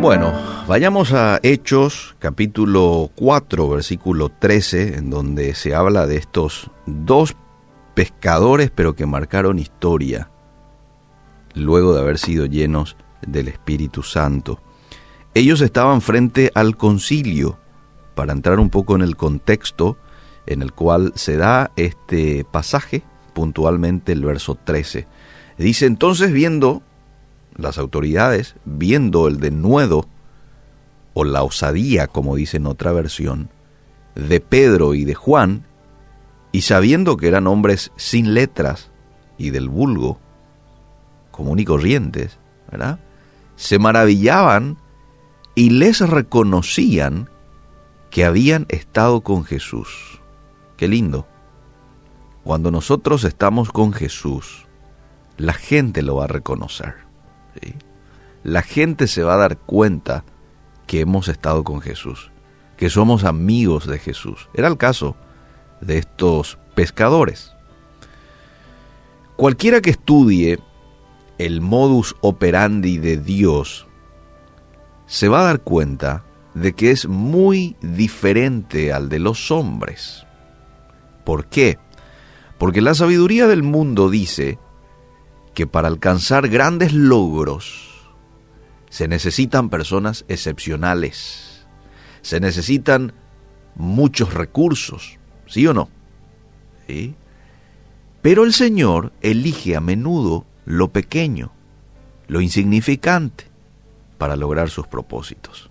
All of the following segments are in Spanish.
Bueno, vayamos a Hechos capítulo 4 versículo 13 en donde se habla de estos dos pescadores pero que marcaron historia luego de haber sido llenos del Espíritu Santo. Ellos estaban frente al concilio, para entrar un poco en el contexto en el cual se da este pasaje, puntualmente el verso 13. Dice entonces viendo las autoridades, viendo el denuedo o la osadía, como dice en otra versión, de Pedro y de Juan, y sabiendo que eran hombres sin letras y del vulgo, común y corrientes, ¿verdad? Se maravillaban y les reconocían que habían estado con Jesús. Qué lindo. Cuando nosotros estamos con Jesús, la gente lo va a reconocer. La gente se va a dar cuenta que hemos estado con Jesús, que somos amigos de Jesús. Era el caso de estos pescadores. Cualquiera que estudie el modus operandi de Dios, se va a dar cuenta de que es muy diferente al de los hombres. ¿Por qué? Porque la sabiduría del mundo dice que para alcanzar grandes logros se necesitan personas excepcionales, se necesitan muchos recursos, ¿sí o no? Pero el Señor elige a menudo lo pequeño, lo insignificante, para lograr sus propósitos.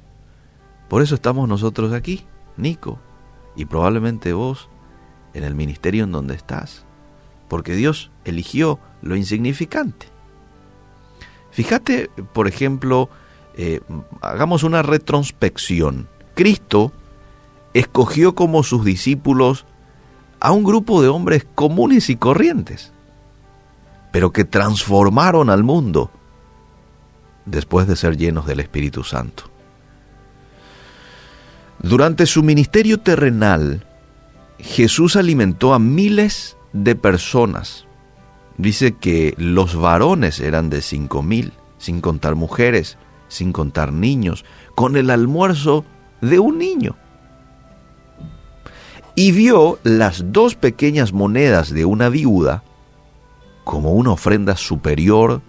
Por eso estamos nosotros aquí, Nico, y probablemente vos en el ministerio en donde estás, porque Dios eligió lo insignificante. Fíjate, por ejemplo, eh, hagamos una retrospección. Cristo escogió como sus discípulos a un grupo de hombres comunes y corrientes, pero que transformaron al mundo después de ser llenos del Espíritu Santo. Durante su ministerio terrenal, Jesús alimentó a miles de personas. Dice que los varones eran de cinco mil, sin contar mujeres, sin contar niños, con el almuerzo de un niño. Y vio las dos pequeñas monedas de una viuda como una ofrenda superior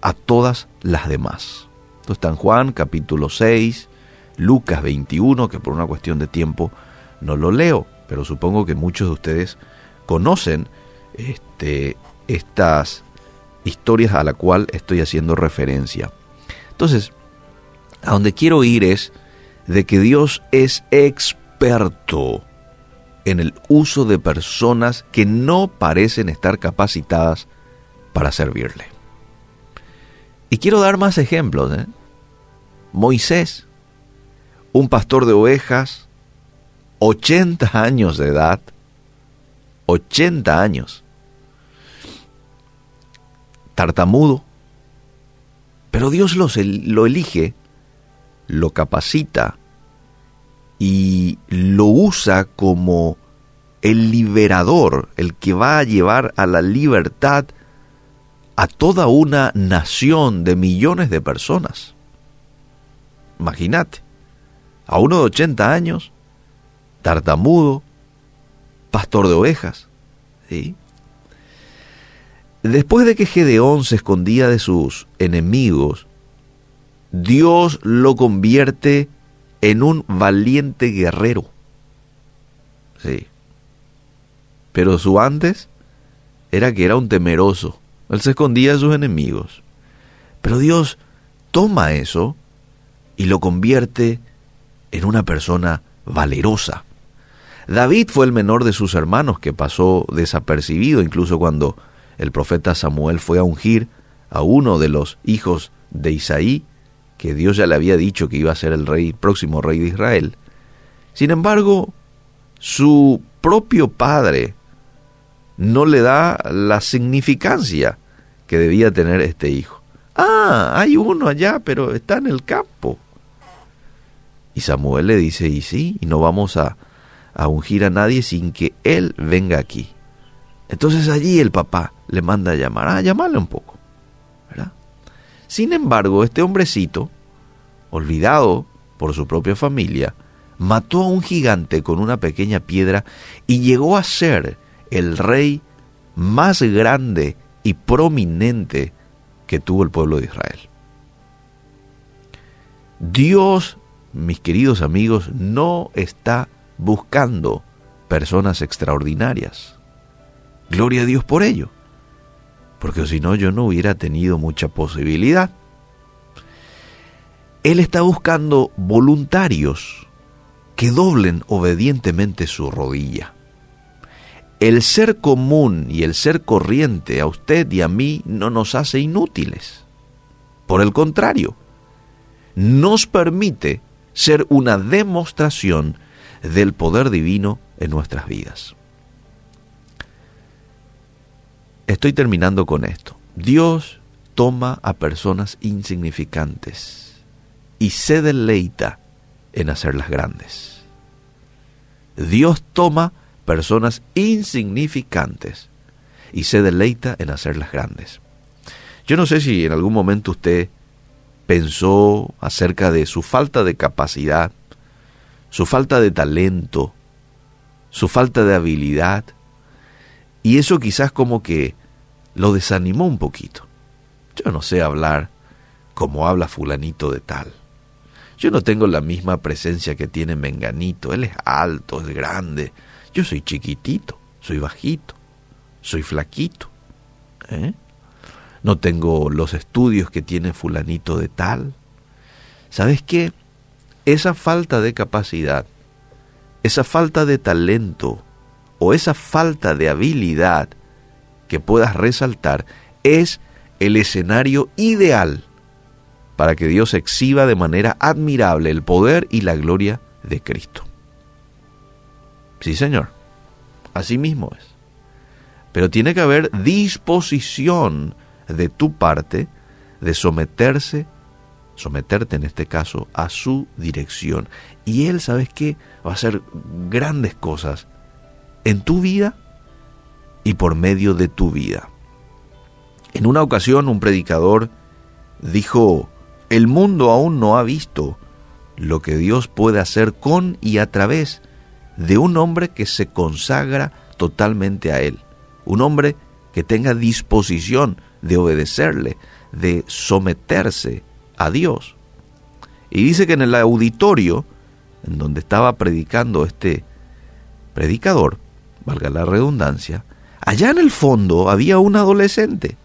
a todas las demás. Esto está en Juan capítulo 6, Lucas 21, que por una cuestión de tiempo no lo leo, pero supongo que muchos de ustedes conocen este, estas historias a la cual estoy haciendo referencia. Entonces, a donde quiero ir es de que Dios es experto en el uso de personas que no parecen estar capacitadas para servirle. Y quiero dar más ejemplos. ¿eh? Moisés, un pastor de ovejas, 80 años de edad, 80 años, tartamudo, pero Dios lo elige, lo capacita y lo usa como el liberador, el que va a llevar a la libertad a toda una nación de millones de personas. Imagínate, a uno de 80 años, tartamudo, pastor de ovejas. ¿sí? Después de que Gedeón se escondía de sus enemigos, Dios lo convierte en un valiente guerrero. Sí. Pero su antes era que era un temeroso él se escondía de sus enemigos. Pero Dios toma eso y lo convierte en una persona valerosa. David fue el menor de sus hermanos que pasó desapercibido incluso cuando el profeta Samuel fue a ungir a uno de los hijos de Isaí, que Dios ya le había dicho que iba a ser el rey, próximo rey de Israel. Sin embargo, su propio padre no le da la significancia que debía tener este hijo. Ah, hay uno allá, pero está en el campo. Y Samuel le dice, y sí, y no vamos a, a ungir a nadie sin que él venga aquí. Entonces allí el papá le manda a llamar, ah, llamarle un poco. ¿verdad? Sin embargo, este hombrecito, olvidado por su propia familia, mató a un gigante con una pequeña piedra y llegó a ser el rey más grande y prominente que tuvo el pueblo de Israel. Dios, mis queridos amigos, no está buscando personas extraordinarias. Gloria a Dios por ello, porque si no yo no hubiera tenido mucha posibilidad. Él está buscando voluntarios que doblen obedientemente su rodilla. El ser común y el ser corriente a usted y a mí no nos hace inútiles. Por el contrario, nos permite ser una demostración del poder divino en nuestras vidas. Estoy terminando con esto. Dios toma a personas insignificantes y se deleita en hacerlas grandes. Dios toma personas insignificantes y se deleita en hacerlas grandes. Yo no sé si en algún momento usted pensó acerca de su falta de capacidad, su falta de talento, su falta de habilidad, y eso quizás como que lo desanimó un poquito. Yo no sé hablar como habla fulanito de tal. Yo no tengo la misma presencia que tiene Menganito. Él es alto, es grande. Yo soy chiquitito, soy bajito, soy flaquito. ¿eh? no tengo los estudios que tiene fulanito de tal. ¿Sabes qué? Esa falta de capacidad, esa falta de talento o esa falta de habilidad que puedas resaltar es el escenario ideal para que Dios exhiba de manera admirable el poder y la gloria de Cristo. Sí, Señor, así mismo es. Pero tiene que haber disposición de tu parte de someterse, someterte en este caso, a su dirección. Y Él, ¿sabes qué? Va a hacer grandes cosas en tu vida y por medio de tu vida. En una ocasión un predicador dijo, el mundo aún no ha visto lo que Dios puede hacer con y a través de un hombre que se consagra totalmente a Él, un hombre que tenga disposición de obedecerle, de someterse a Dios. Y dice que en el auditorio, en donde estaba predicando este predicador, valga la redundancia, allá en el fondo había un adolescente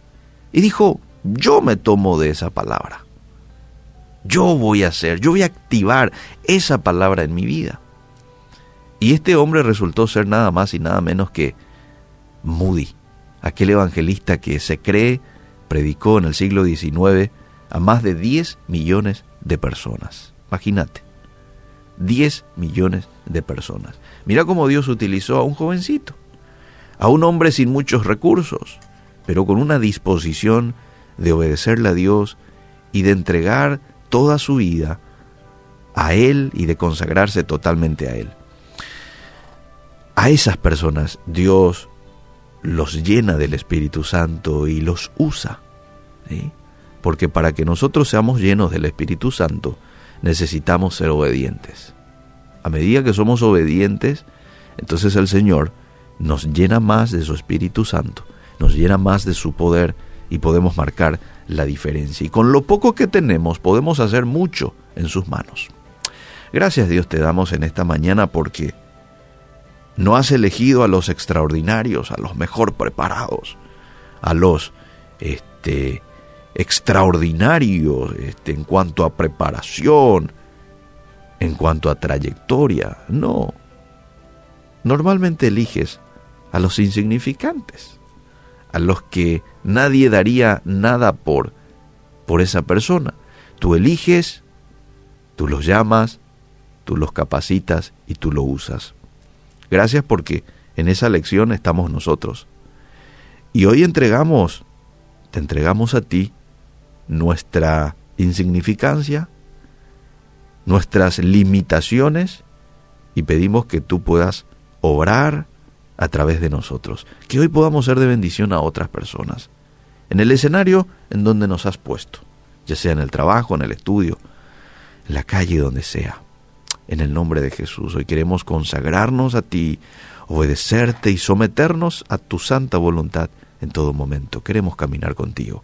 y dijo, yo me tomo de esa palabra. Yo voy a hacer, yo voy a activar esa palabra en mi vida. Y este hombre resultó ser nada más y nada menos que Moody, aquel evangelista que se cree predicó en el siglo XIX a más de 10 millones de personas. Imagínate, 10 millones de personas. Mira cómo Dios utilizó a un jovencito, a un hombre sin muchos recursos, pero con una disposición de obedecerle a Dios y de entregar toda su vida a Él y de consagrarse totalmente a Él. A esas personas Dios los llena del Espíritu Santo y los usa. Porque para que nosotros seamos llenos del Espíritu Santo, necesitamos ser obedientes. A medida que somos obedientes, entonces el Señor nos llena más de su Espíritu Santo, nos llena más de su poder y podemos marcar la diferencia. Y con lo poco que tenemos podemos hacer mucho en sus manos. Gracias Dios te damos en esta mañana porque no has elegido a los extraordinarios, a los mejor preparados, a los este, extraordinarios este, en cuanto a preparación, en cuanto a trayectoria. No. Normalmente eliges a los insignificantes, a los que nadie daría nada por, por esa persona. Tú eliges, tú los llamas, tú los capacitas y tú lo usas. Gracias porque en esa lección estamos nosotros. Y hoy entregamos, te entregamos a ti nuestra insignificancia, nuestras limitaciones y pedimos que tú puedas obrar a través de nosotros, que hoy podamos ser de bendición a otras personas, en el escenario en donde nos has puesto, ya sea en el trabajo, en el estudio, en la calle, donde sea. En el nombre de Jesús, hoy queremos consagrarnos a ti, obedecerte y someternos a tu santa voluntad en todo momento. Queremos caminar contigo.